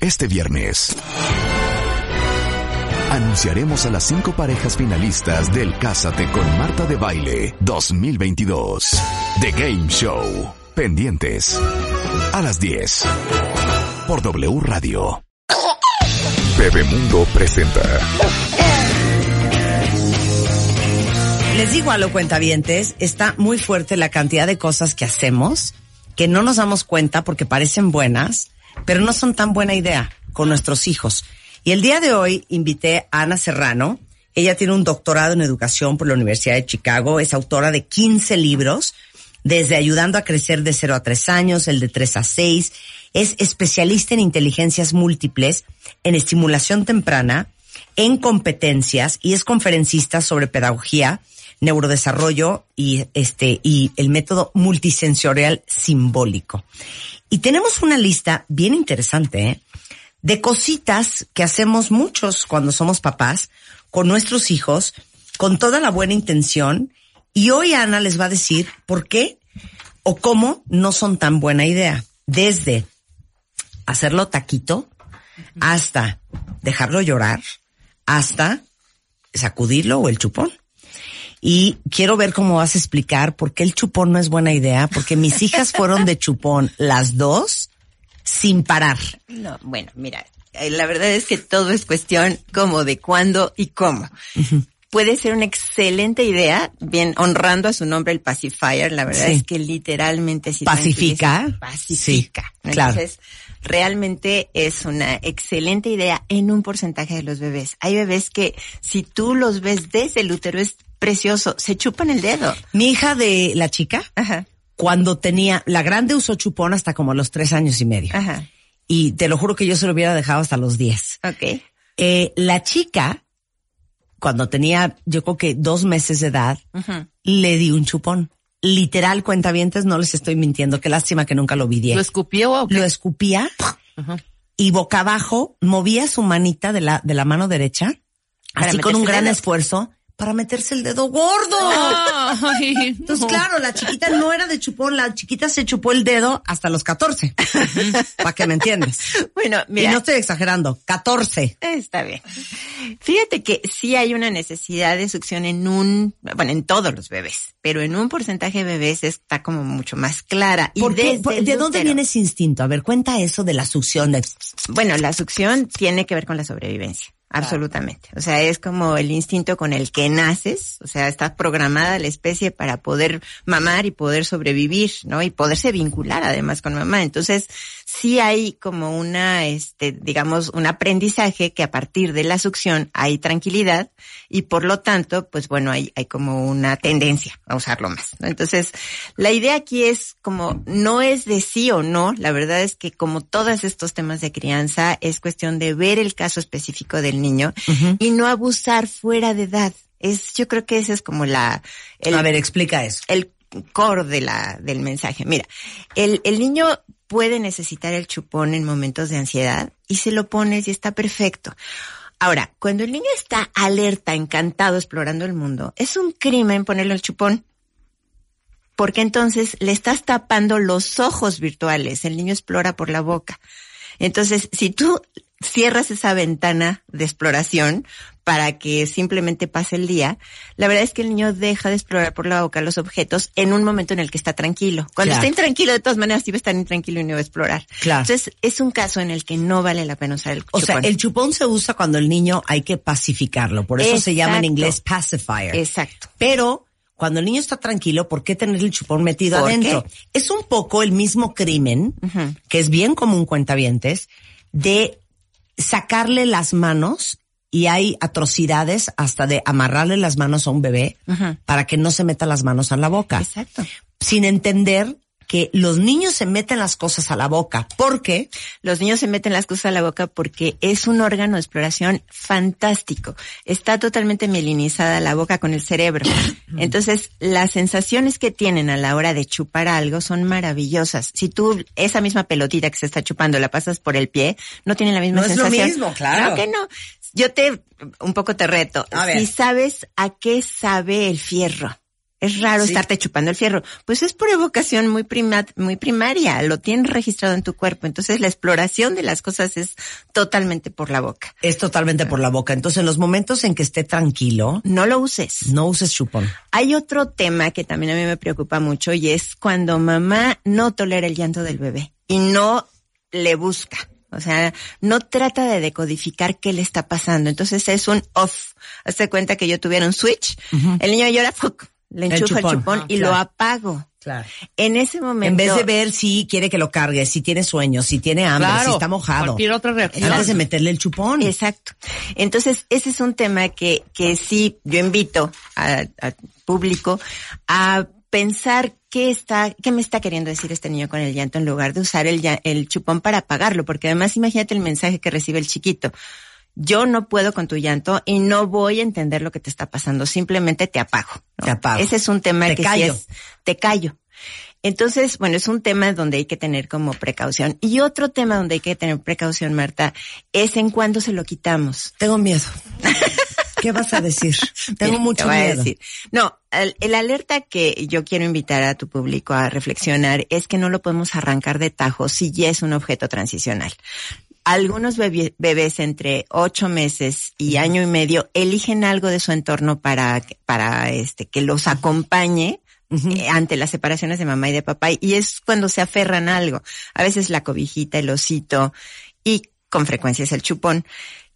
Este viernes anunciaremos a las cinco parejas finalistas del Cásate con Marta de Baile 2022. The Game Show. Pendientes. A las 10. Por W Radio. Bebemundo presenta. Les digo a lo cuentavientes, está muy fuerte la cantidad de cosas que hacemos que no nos damos cuenta porque parecen buenas, pero no son tan buena idea con nuestros hijos. Y el día de hoy invité a Ana Serrano. Ella tiene un doctorado en educación por la Universidad de Chicago, es autora de 15 libros, desde Ayudando a Crecer de 0 a 3 años, el de 3 a 6. Es especialista en inteligencias múltiples, en estimulación temprana, en competencias y es conferencista sobre pedagogía, neurodesarrollo y este y el método multisensorial simbólico. Y tenemos una lista bien interesante ¿eh? de cositas que hacemos muchos cuando somos papás con nuestros hijos, con toda la buena intención. Y hoy Ana les va a decir por qué o cómo no son tan buena idea. Desde hacerlo taquito hasta dejarlo llorar, hasta sacudirlo o el chupón. Y quiero ver cómo vas a explicar por qué el chupón no es buena idea, porque mis hijas fueron de chupón las dos sin parar. No, bueno, mira, eh, la verdad es que todo es cuestión como de cuándo y cómo. Puede ser una excelente idea, bien honrando a su nombre el pacifier, la verdad Sí. es que literalmente si Pacifica. pacifica. Sí, claro. Entonces, realmente es una excelente idea en un porcentaje de los bebés. Hay bebés que si tú los ves desde el útero es precioso, se chupan el dedo. Mi hija de la chica, Ajá, cuando tenía, la grande usó chupón hasta como los tres años y medio. ajá. Y te lo juro que yo se lo hubiera dejado hasta los diez. Ok. Eh, la chica, cuando tenía, yo creo que dos meses de edad, le di un chupón. Literal, cuentavientes, no les estoy mintiendo. Qué lástima que nunca lo vi. ¿Lo escupió o? Lo escupía y boca abajo movía su manita de la, de la mano derecha, Para así con un gran esfuerzo para meterse el dedo gordo. Ay, Entonces, no. claro, la chiquita no era de chupón, la chiquita se chupó el dedo hasta los 14. Para que me entiendas. Bueno, Y mira. no estoy exagerando, 14. Está bien. Fíjate que sí hay una necesidad de succión en un, bueno, en todos los bebés, pero en un porcentaje de bebés está como mucho más clara. Y ¿Por qué? desde Por- el ¿De dónde útero. viene ese instinto? A ver, cuenta eso de la succión de... Bueno, la succión tiene que ver con la sobrevivencia. Absolutamente. O sea, es como el instinto con el que naces, o sea, está programada la especie para poder mamar y poder sobrevivir, ¿no? Y poderse vincular además con mamá. Entonces, sí hay como una, este, digamos, un aprendizaje que a partir de la succión hay tranquilidad y por lo tanto, pues bueno, hay, hay como una tendencia a usarlo más, ¿no? Entonces, la idea aquí es como, no es de sí o no, la verdad es que como todos estos temas de crianza, es cuestión de ver el caso específico del niño y no abusar fuera de edad. Es, yo creo que esa es como la, el, A ver, explica eso. el core de la, del mensaje. Mira, el, el niño puede necesitar el chupón en momentos de ansiedad y se lo pones y está perfecto. Ahora, cuando el niño está alerta, encantado, explorando el mundo, es un crimen ponerle el chupón. Porque entonces le estás tapando los ojos virtuales. El niño explora por la boca. Entonces, si tú cierras esa ventana de exploración para que simplemente pase el día, la verdad es que el niño deja de explorar por la boca los objetos en un momento en el que está tranquilo. Cuando Claro. está intranquilo, de todas maneras, sí va a estar intranquilo y no va a explorar. Claro. Entonces, es un caso en el que no vale la pena usar el O sea, chupón. el chupón se usa cuando el niño hay que pacificarlo. Por eso se llama en inglés pacifier. Exacto. Pero cuando el niño está tranquilo, ¿por qué tener el chupón metido ¿Por adentro? qué? Es un poco el mismo crimen, que es bien común cuentavientes, de sacarle las manos y hay atrocidades hasta de amarrarle las manos a un bebé para que no se meta las manos a la boca. Exacto. Sin entender que los niños se meten las cosas a la boca. ¿Por qué? Los niños se meten las cosas a la boca porque es un órgano de exploración fantástico. Está totalmente mielinizada la boca con el cerebro. Entonces, las sensaciones que tienen a la hora de chupar algo son maravillosas. Si tú esa misma pelotita que se está chupando la pasas por el pie, no tiene la misma No es lo sensación. mismo, claro. que no. Yo te, un poco te reto. A ver. Si sabes a qué sabe el fierro. Es raro Sí. estarte chupando el fierro. Pues es por evocación muy prima, muy primaria. Lo tienes registrado en tu cuerpo. Entonces la exploración de las cosas es totalmente por la boca. Es totalmente por la boca. Entonces, en los momentos en que esté tranquilo, No lo uses. no uses chupón. Hay otro tema que también a mí me preocupa mucho y es cuando mamá no tolera el llanto del bebé y no le busca. O sea, no trata de decodificar qué le está pasando. Entonces es un off. Hazte cuenta que yo tuviera un switch. El niño llora, ¡fuc! Le enchufa el chupón. chupón, Ah, y claro. lo apago. Claro. En ese momento. En vez de ver si quiere que lo cargue, si tiene sueño, si tiene hambre, Claro, si está mojado. cualquier otra reacción. Antes de meterle el chupón. Exacto. Entonces, ese es un tema que, que sí yo invito a- al público a pensar qué está, qué me está queriendo decir este niño con el llanto en lugar de usar el, el chupón para apagarlo, porque además imagínate el mensaje que recibe el chiquito. Yo no puedo con tu llanto y no voy a entender lo que te está pasando, simplemente te apago. ¿no? Te apago. Ese es un tema Te que callo. sí es, te callo. Entonces, bueno, es un tema donde hay que tener como precaución. Y otro tema donde hay que tener precaución, Marta, es en cuándo se lo quitamos. Tengo miedo. ¿Qué vas a decir? Tengo Mira, te mucho a miedo. decir. No, el, el alerta que yo quiero invitar a tu público a reflexionar es que no lo podemos arrancar de tajo si ya es un objeto transicional. Algunos bebé- bebés entre ocho meses y año y medio eligen algo de su entorno para, para este, que los acompañe eh, ante las separaciones de mamá y de papá y es cuando se aferran a algo. A veces la cobijita, el osito y con frecuencia es el chupón.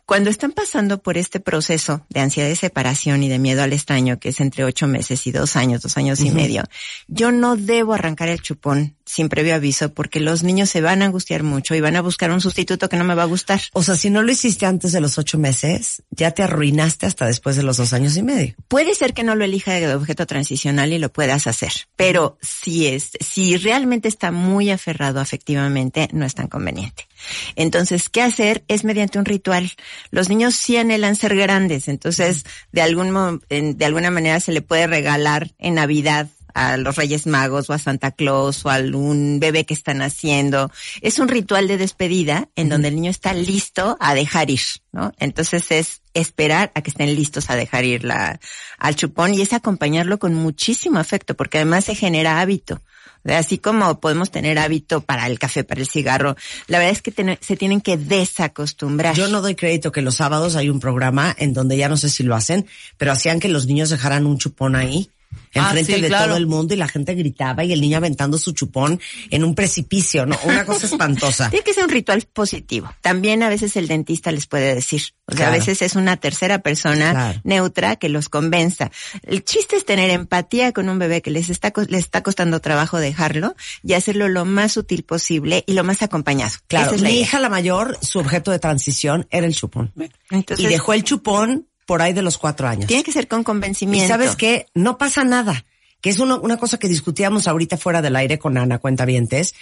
Cuando están pasando por este proceso de ansiedad de separación y de miedo al extraño, que es entre ocho meses y dos años, dos años y medio, yo no debo arrancar el chupón sin previo aviso porque los niños se van a angustiar mucho y van a buscar un sustituto que no me va a gustar. O sea, si no lo hiciste antes de los ocho meses, ya te arruinaste hasta después de los dos años y medio. Puede ser que no lo elija de objeto transicional y lo puedas hacer, pero si es, si realmente está muy aferrado afectivamente, no es tan conveniente. Entonces, ¿qué hacer? Es mediante un ritual. Los niños sí anhelan ser grandes, entonces, de algún, de alguna manera se le puede regalar en Navidad a los Reyes Magos o a Santa Claus o a algún bebé que están haciendo. Es un ritual de despedida en donde el niño está listo a dejar ir, ¿no? Entonces es esperar a que estén listos a dejar ir la, al chupón y es acompañarlo con muchísimo afecto porque además se genera hábito. Así como podemos tener hábito para el café, para el cigarro, la verdad es que ten- se tienen que desacostumbrar. Yo no doy crédito que los sábados hay un programa en donde ya no sé si lo hacen, pero hacían que los niños dejaran un chupón ahí. Ah, Enfrente sí, de claro. todo el mundo y la gente gritaba y el niño aventando su chupón en un precipicio, ¿no? Una cosa espantosa. Tiene que ser un ritual positivo. También a veces el dentista les puede decir. O sea, Claro. a veces es una tercera persona Claro. neutra que los convenza. El chiste es tener empatía con un bebé que les está, les está costando trabajo dejarlo y hacerlo lo más sutil posible y lo más acompañado. Claro, es mi idea. hija la mayor, su objeto de transición era el chupón. Entonces, y dejó el chupón por ahí de los cuatro años. tiene que ser con Y convencimiento. sabes qué, no pasa nada. Que es una, una cosa que discutíamos ahorita fuera del aire con Ana Cuentavientes,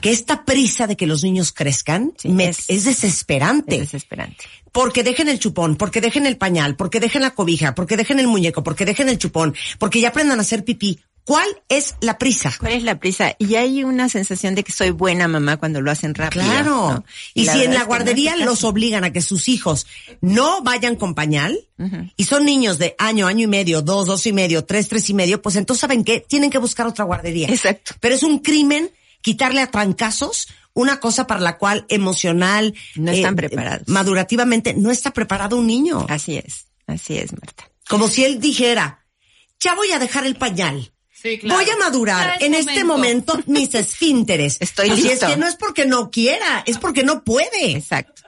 que esta prisa de que los niños crezcan Sí, me- es- es, desesperante. Es desesperante. Porque dejen el chupón, porque dejen el pañal, porque dejen la cobija, porque dejen el muñeco, porque dejen el chupón, porque ya aprendan a hacer pipí. ¿Cuál es la prisa? ¿Cuál es la prisa? Y hay una sensación de que soy buena mamá cuando lo hacen rápido. Claro. ¿no? Y, si en la que no guardería los obligan a que sus hijos no vayan con pañal, y son niños de año, año y medio, dos, dos y medio, tres, tres y medio, pues entonces ¿saben qué? Tienen que buscar otra guardería. Exacto. Pero es un crimen quitarle a trancazos una cosa para la cual emocional, No están preparados. madurativamente, no está preparado un niño. Así es, así es, Marta. Como si él dijera, ya voy a dejar el pañal. Sí, claro. Voy a madurar en este momento mis esfínteres. Estoy listo. es que no es porque no quiera, es porque no puede. Exacto.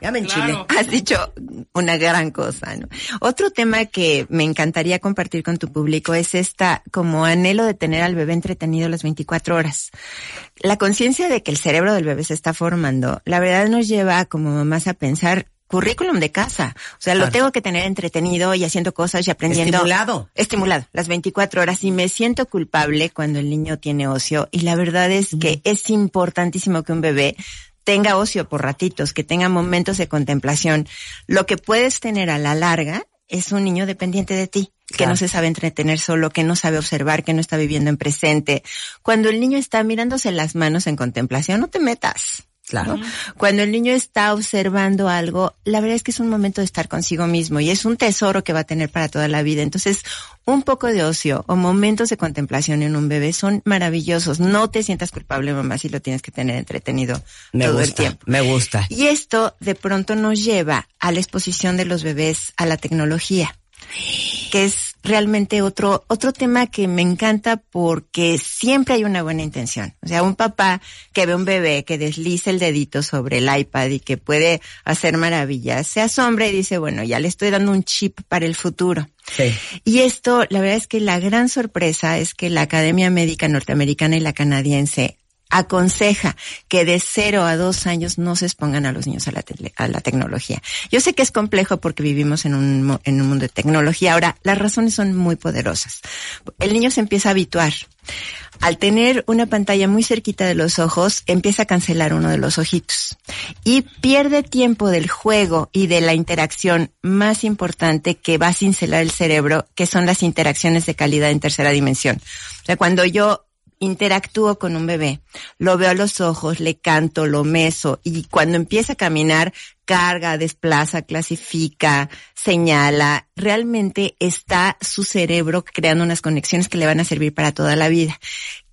Ya me enchilé. Claro. Has dicho una gran cosa, ¿no? Otro tema que me encantaría compartir con tu público es esta como anhelo de tener al bebé entretenido las 24 horas. La conciencia de que el cerebro del bebé se está formando, la verdad nos lleva como mamás a pensar currículum de casa. O sea, lo tengo que tener entretenido y haciendo cosas y aprendiendo. Estimulado. Estimulado, las 24 horas. Y me siento culpable cuando el niño tiene ocio. Y la verdad es que es importantísimo que un bebé tenga ocio por ratitos, que tenga momentos de contemplación. Lo que puedes tener a la larga es un niño dependiente de ti, que no se sabe entretener solo, que no sabe observar, que no está viviendo en presente. Cuando el niño está mirándose las manos en contemplación, no te metas. Claro. ¿no? Cuando el niño está observando algo, la verdad es que es un momento de estar consigo mismo y es un tesoro que va a tener para toda la vida. Entonces, un poco de ocio o momentos de contemplación en un bebé son maravillosos. No te sientas culpable, mamá, si lo tienes que tener entretenido Me todo el gusta, tiempo. me gusta. Y esto de pronto nos lleva a la exposición de los bebés a la tecnología, que es realmente otro, otro tema que me encanta porque siempre hay una buena intención. O sea, un papá que ve un bebé que desliza el dedito sobre el iPad y que puede hacer maravillas, se asombra y dice, bueno, ya le estoy dando un chip para el futuro. Sí. Y esto, la verdad es que la gran sorpresa es que la Academia Médica Norteamericana y la canadiense aconseja que de cero a dos años no se expongan a los niños a la, tele- a la tecnología. Yo sé que es complejo porque vivimos en un, en un mundo de tecnología. Ahora, las razones son muy poderosas. El niño se empieza a habituar. Al tener una pantalla muy cerquita de los ojos, empieza a cancelar uno de los ojitos y pierde tiempo del juego y de la interacción más importante que va a cincelar el cerebro, que son las interacciones de calidad en tercera dimensión. O sea, cuando yo interactúo con un bebé, lo veo a los ojos, le canto, lo meso y cuando empieza a caminar, carga, desplaza, clasifica, señala, realmente está su cerebro creando unas conexiones que le van a servir para toda la vida.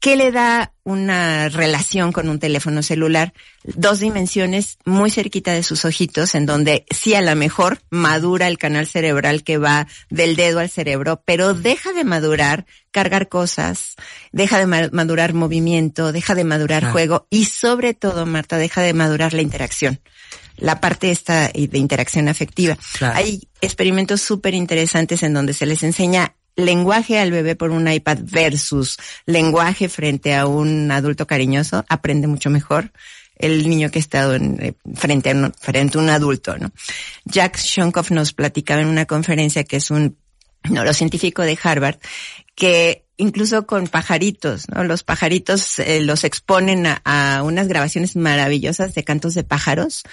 ¿Qué le da una relación con un teléfono celular? Dos dimensiones muy cerquita de sus ojitos, en donde sí a lo mejor madura el canal cerebral que va del dedo al cerebro, pero deja de madurar cargar cosas, deja de ma- madurar movimiento, deja de madurar Ah. juego y sobre todo, Marta, deja de madurar la interacción la parte esta de interacción afectiva. Claro. Hay experimentos súper interesantes en donde se les enseña lenguaje al bebé por un iPad versus lenguaje frente a un adulto cariñoso, aprende mucho mejor el niño que ha estado en, eh, frente, a un, frente a un adulto, ¿no? Jack Shonkoff nos platicaba en una conferencia que es un neurocientífico de Harvard, que incluso con pajaritos, ¿no? Los pajaritos eh, los exponen a, a unas grabaciones maravillosas de cantos de pájaros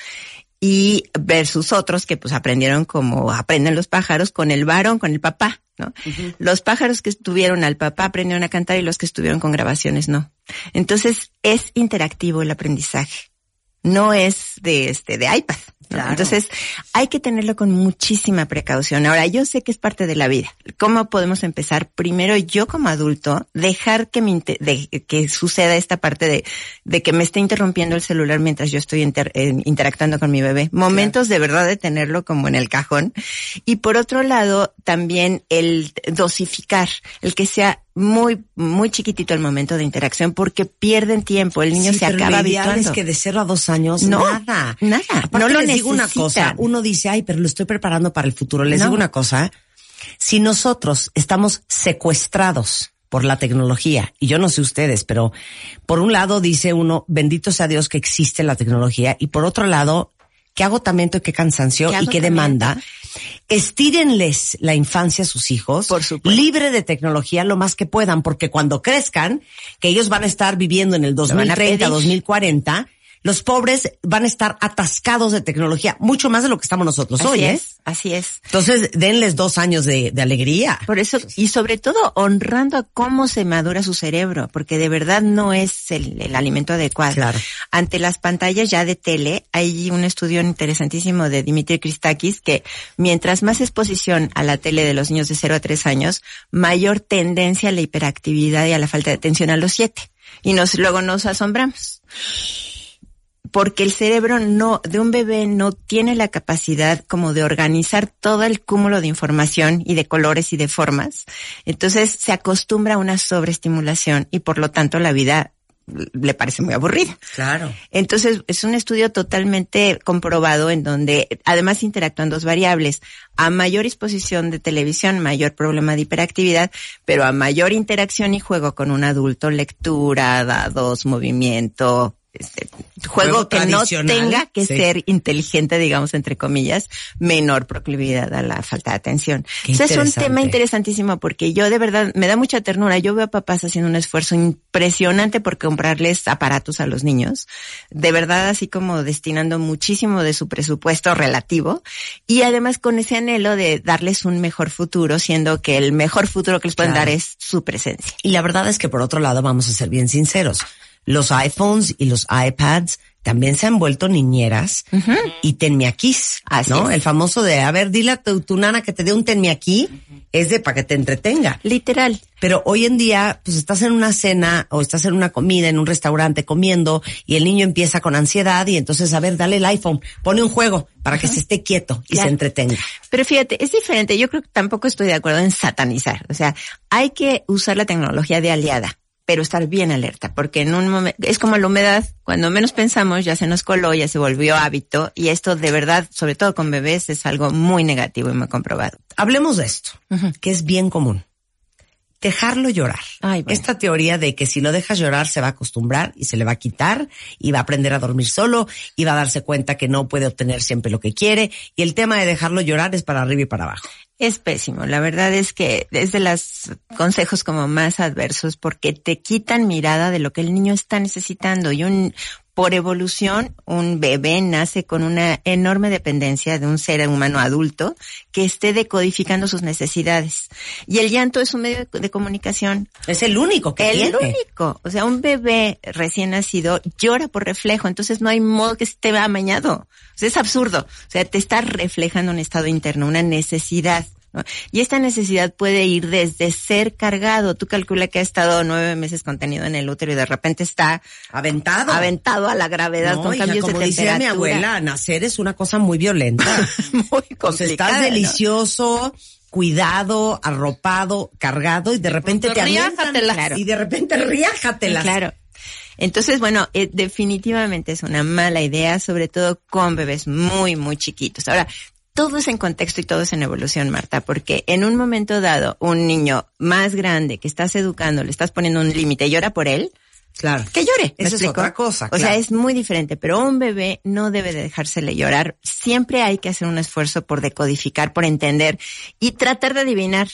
y versus otros que pues aprendieron como aprenden los pájaros con el varón, con el papá, ¿no? Los pájaros que estuvieron al papá aprendieron a cantar y los que estuvieron con grabaciones no. Entonces es interactivo el aprendizaje. No es de este, de iPad. Entonces, hay que tenerlo con muchísima precaución. Ahora, yo sé que es parte de la vida. ¿Cómo podemos empezar? Primero, yo como adulto, dejar que me de- que suceda esta parte de, de que me esté interrumpiendo el celular mientras yo estoy inter- eh, interactuando con mi bebé. Momentos de verdad de tenerlo como en el cajón. Y por otro lado, también el dosificar, el que sea muy, muy chiquitito el momento de interacción porque pierden tiempo. El niño Sí, se pero acaba lo ideal habituando. es que de cero a dos años, No, nada. nada. Aparte, No lo les digo una cosa, uno dice, ay, pero lo estoy preparando para el futuro. Les No. digo una cosa, si nosotros estamos secuestrados por la tecnología, y yo no sé ustedes, pero por un lado dice uno, bendito sea Dios que existe la tecnología, y por otro lado, qué agotamiento y qué cansancio Qué y qué demanda. Estírenles la infancia a sus hijos, Por supuesto. libre de tecnología lo más que puedan, porque cuando crezcan, que ellos van a estar viviendo en el van a 2030, pedir. 2040, los pobres van a estar atascados de tecnología, mucho más de lo que estamos nosotros Así hoy, ¿eh? es, así es. Entonces, denles dos años de, de alegría. Por eso, y sobre todo honrando a cómo se madura su cerebro, porque de verdad no es el, el alimento adecuado. Claro. Ante las pantallas ya de tele, hay un estudio interesantísimo de Dimitri Christakis que mientras más exposición a la tele de los niños de 0 a 3 años, mayor tendencia a la hiperactividad y a la falta de atención a los 7. Y nos, luego nos asombramos porque el cerebro no, de un bebé no tiene la capacidad como de organizar todo el cúmulo de información y de colores y de formas. Entonces se acostumbra a una sobreestimulación y por lo tanto la vida le parece muy aburrida. Claro. Entonces, es un estudio totalmente comprobado en donde además interactúan dos variables. A mayor exposición de televisión, mayor problema de hiperactividad, pero a mayor interacción y juego con un adulto, lectura, dados, movimiento, juego, Juego que no tenga que sí. ser inteligente, digamos, entre comillas, menor proclividad a la falta de atención. Qué Entonces es un tema interesantísimo porque yo de verdad me da mucha ternura. Yo veo a papás haciendo un esfuerzo impresionante por comprarles aparatos a los niños. De verdad, así como destinando muchísimo de su presupuesto relativo. Y además con ese anhelo de darles un mejor futuro, siendo que el mejor futuro que les pueden Claro. dar es su presencia. Y la verdad es que por otro lado, vamos a ser bien sinceros, los iPhones y los iPads también se han vuelto niñeras y tenme aquí, Así ¿no? es. El famoso de, a ver, dile a tu, tu nana que te dé un tenme aquí, es de para que te entretenga. Literal. Pero hoy en día, pues estás en una cena o estás en una comida, en un restaurante comiendo y el niño empieza con ansiedad y entonces, a ver, dale el iPhone, pone un juego para que se esté quieto y Claro. se entretenga. Pero fíjate, es diferente. Yo creo que tampoco estoy de acuerdo en satanizar. O sea, hay que usar la tecnología de aliada, pero estar bien alerta, porque en un momento, es como la humedad, cuando menos pensamos ya se nos coló, ya se volvió hábito, y esto de verdad, sobre todo con bebés, es algo muy negativo y muy comprobado. Hablemos de esto, que es bien común. Dejarlo llorar. Ay, bueno. Esta teoría de que si lo dejas llorar se va a acostumbrar y se le va a quitar y va a aprender a dormir solo y va a darse cuenta que no puede obtener siempre lo que quiere y el tema de dejarlo llorar es para arriba y para abajo. Es pésimo. La verdad es que es de los consejos como más adversos porque te quitan mirada de lo que el niño está necesitando y un, por evolución, un bebé nace con una enorme dependencia de un ser humano adulto que esté decodificando sus necesidades. Y el llanto es un medio de comunicación Es el único que el tiene. único. O sea, un bebé recién nacido llora por reflejo, entonces no hay modo que esté amañado. O sea, es absurdo. O sea, te está reflejando un estado interno, una necesidad. ¿No? Y esta necesidad puede ir desde ser cargado. Tú calcula que ha estado nueve meses contenido en el útero y de repente está Aventado. aventado a la gravedad No, con hija, cambios como de decía mi abuela, nacer es una cosa muy violenta. Muy complicada. estás ¿no? delicioso, cuidado, arropado, cargado y de repente te. Riájatelas. Claro. Y de repente riájatelas. Claro. Entonces, bueno, eh, definitivamente es una mala idea, sobre todo con bebés muy, muy chiquitos. Ahora, todo es en contexto y todo es en evolución, Marta, porque en un momento dado, un niño más grande que estás educando, le estás poniendo un límite y llora por él, Claro. que llore. ¿me Eso es otra cosa, O sea, es muy diferente, pero un bebé no debe de dejársele llorar. Siempre hay que hacer un esfuerzo por decodificar, por entender y tratar de adivinar.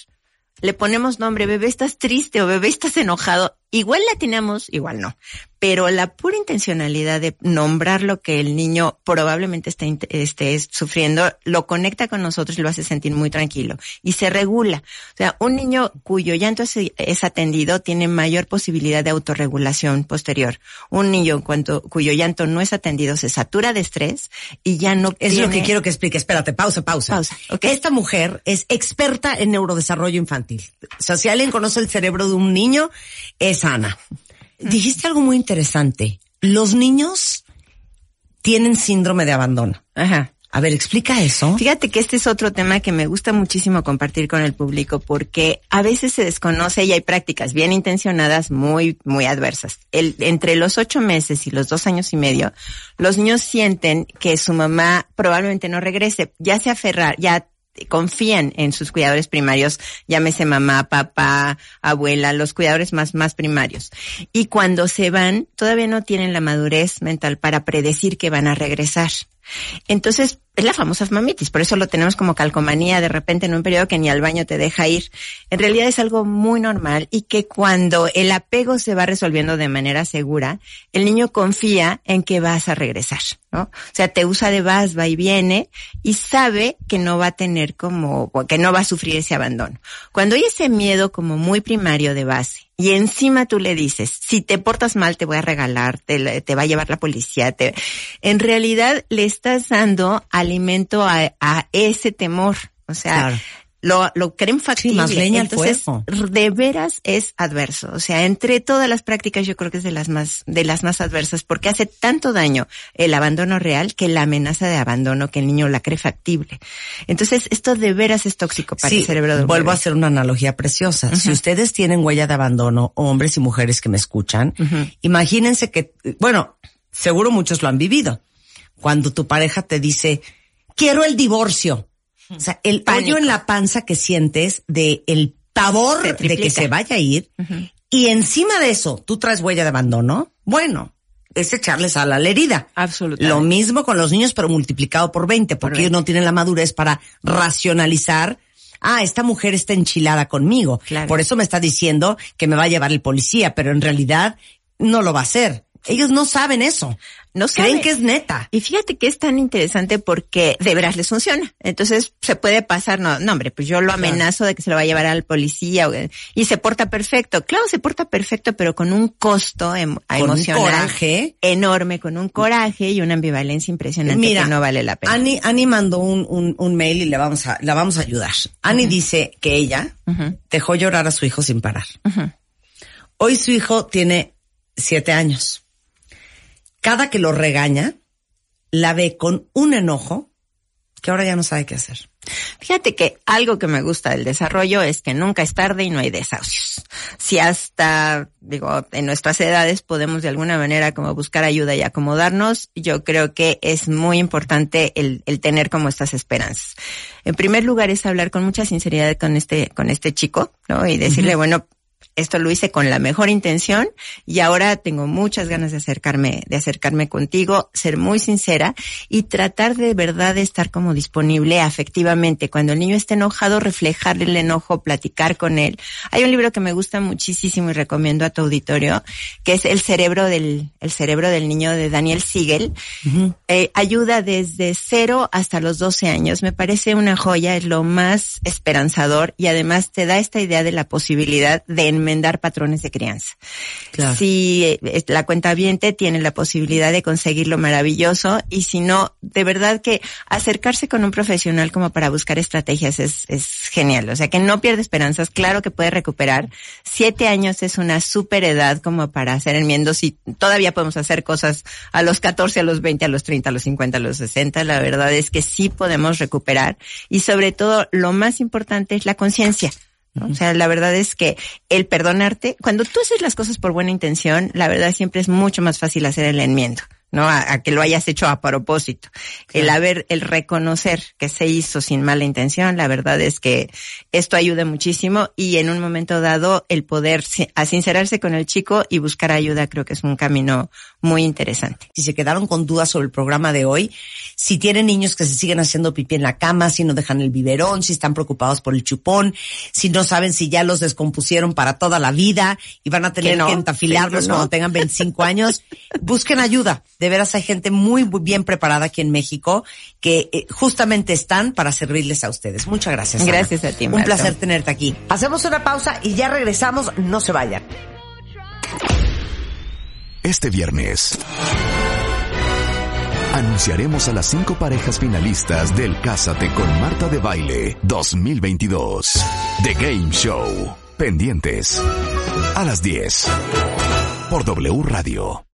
Le ponemos nombre, bebé estás triste o bebé estás enojado. Igual la tenemos, igual no. Pero la pura intencionalidad de nombrar lo que el niño probablemente esté, esté sufriendo, lo conecta con nosotros y lo hace sentir muy tranquilo. Y se regula. O sea, un niño cuyo llanto es, atendido tiene mayor posibilidad de autorregulación posterior. Un niño en cuanto, cuyo llanto no es atendido se satura de estrés y ya no Es lo que quiero que explique. Espérate, pausa, pausa. Pausa. Esta mujer es experta en neurodesarrollo infantil. O sea, si alguien conoce el cerebro de un niño, es Ana. Dijiste algo muy interesante. Los niños tienen síndrome de abandono. Ajá. A ver, explica eso. Fíjate que este es otro tema que me gusta muchísimo compartir con el público porque a veces se desconoce y hay prácticas bien intencionadas muy, muy adversas. El, entre los ocho meses y los dos años y medio, los niños sienten que su mamá probablemente no regrese, ya se aferrar, ya confían en sus cuidadores primarios, llámese mamá, papá, abuela, los cuidadores más, más primarios. Y cuando se van, todavía no tienen la madurez mental para predecir que van a regresar. Entonces, es la famosa mamitis, por eso lo tenemos como calcomanía de repente en un periodo que ni al baño te deja ir. En realidad es algo muy normal y que cuando el apego se va resolviendo de manera segura, el niño confía en que vas a regresar, ¿no? O sea, te usa de vas, va y viene y sabe que no va a tener como, que no va a sufrir ese abandono. Cuando hay ese miedo como muy primario de base y encima tú le dices, si te portas mal te voy a regalar, te, te va a llevar la policía, te, en realidad le estás dando alimento a, a ese temor. O sea, Claro. Lo, lo creen factible. más leña Entonces, fuego. de veras es adverso. O sea, entre todas las prácticas yo creo que es de las más, de las más adversas porque hace tanto daño el abandono real que la amenaza de abandono que el niño la cree factible. Entonces, esto de veras es tóxico para el cerebro del vuelvo a hacer una analogía preciosa. Si ustedes tienen huella de abandono, hombres y mujeres que me escuchan, imagínense que, bueno, seguro muchos lo han vivido. Cuando tu pareja te dice, quiero el divorcio. O sea, el Pánico. hoyo en la panza que sientes de el pavor de que se vaya a ir. Y encima de eso, tú traes huella de abandono. Bueno, es echarles a la herida. Absolutamente. Lo mismo con los niños, pero multiplicado por 20, porque ellos no tienen la madurez para racionalizar. Ah, esta mujer está enchilada conmigo. Claro. Por eso me está diciendo que me va a llevar el policía, pero en realidad no lo va a hacer. Ellos no saben eso. No Creen que es neta. Y fíjate que es tan interesante porque de veras les funciona. Entonces se puede pasar, no, no hombre, pues yo lo amenazo de que se lo va a llevar al policía y se porta perfecto. Claro, se porta perfecto, pero con un costo em- Con un emocional coraje. enorme, con un coraje y una ambivalencia impresionante Mira, que no vale la pena. Ani, Ani mandó un, un, un mail y le vamos a, la vamos a ayudar. Ani dice que ella dejó llorar a su hijo sin parar. Hoy su hijo tiene siete años. Cada que lo regaña, la ve con un enojo que ahora ya no sabe qué hacer. Fíjate que algo que me gusta del desarrollo es que nunca es tarde y no hay desahucios. Si hasta, digo, en nuestras edades podemos de alguna manera como buscar ayuda y acomodarnos, yo creo que es muy importante el, el tener como estas esperanzas. En primer lugar es hablar con mucha sinceridad con este, con este chico, ¿no? Y decirle, bueno, esto lo hice con la mejor intención y ahora tengo muchas ganas de acercarme, de acercarme contigo, ser muy sincera y tratar de verdad de estar como disponible afectivamente. Cuando el niño esté enojado, reflejarle el enojo, platicar con él. Hay un libro que me gusta muchísimo y recomiendo a tu auditorio, que es El cerebro del, el cerebro del niño de Daniel Siegel. Eh, ayuda desde cero hasta los 12 años. Me parece una joya, es lo más esperanzador y además te da esta idea de la posibilidad de enmendar patrones de crianza. Claro. Si eh, la cuenta tiene la posibilidad de conseguirlo maravilloso y si no, de verdad que acercarse con un profesional como para buscar estrategias es, es genial. O sea, que no pierde esperanzas, claro que puede recuperar. Siete años es una super edad como para hacer enmiendos y todavía podemos hacer cosas a los 14, a los 20, a los 30, a los 50, a los 60. La verdad es que sí podemos recuperar y sobre todo lo más importante es la conciencia. ¿No? O sea, la verdad es que el perdonarte, cuando tú haces las cosas por buena intención, la verdad siempre es mucho más fácil hacer el enmiendo. ¿no? A, a que lo hayas hecho a propósito. El haber, el reconocer que se hizo sin mala intención, la verdad es que esto ayuda muchísimo y en un momento dado el poder a sincerarse con el chico y buscar ayuda creo que es un camino muy interesante. si se quedaron con dudas sobre el programa de hoy, si tienen niños que se siguen haciendo pipí en la cama, si no dejan el biberón, si están preocupados por el chupón, si no saben si ya los descompusieron para toda la vida y van a tener Que no, que entafilarlos que no. cuando tengan 25 años, busquen ayuda. De veras hay gente muy muy bien preparada aquí en México que eh, justamente están para servirles a ustedes. Muchas gracias. Ana. Gracias a ti, Un placer tenerte aquí. Hacemos una pausa y ya regresamos. No se vayan. Este viernes anunciaremos a las cinco parejas finalistas del Cásate con Marta de Baile 2022. The Game Show. Pendientes. A las 10. Por W Radio.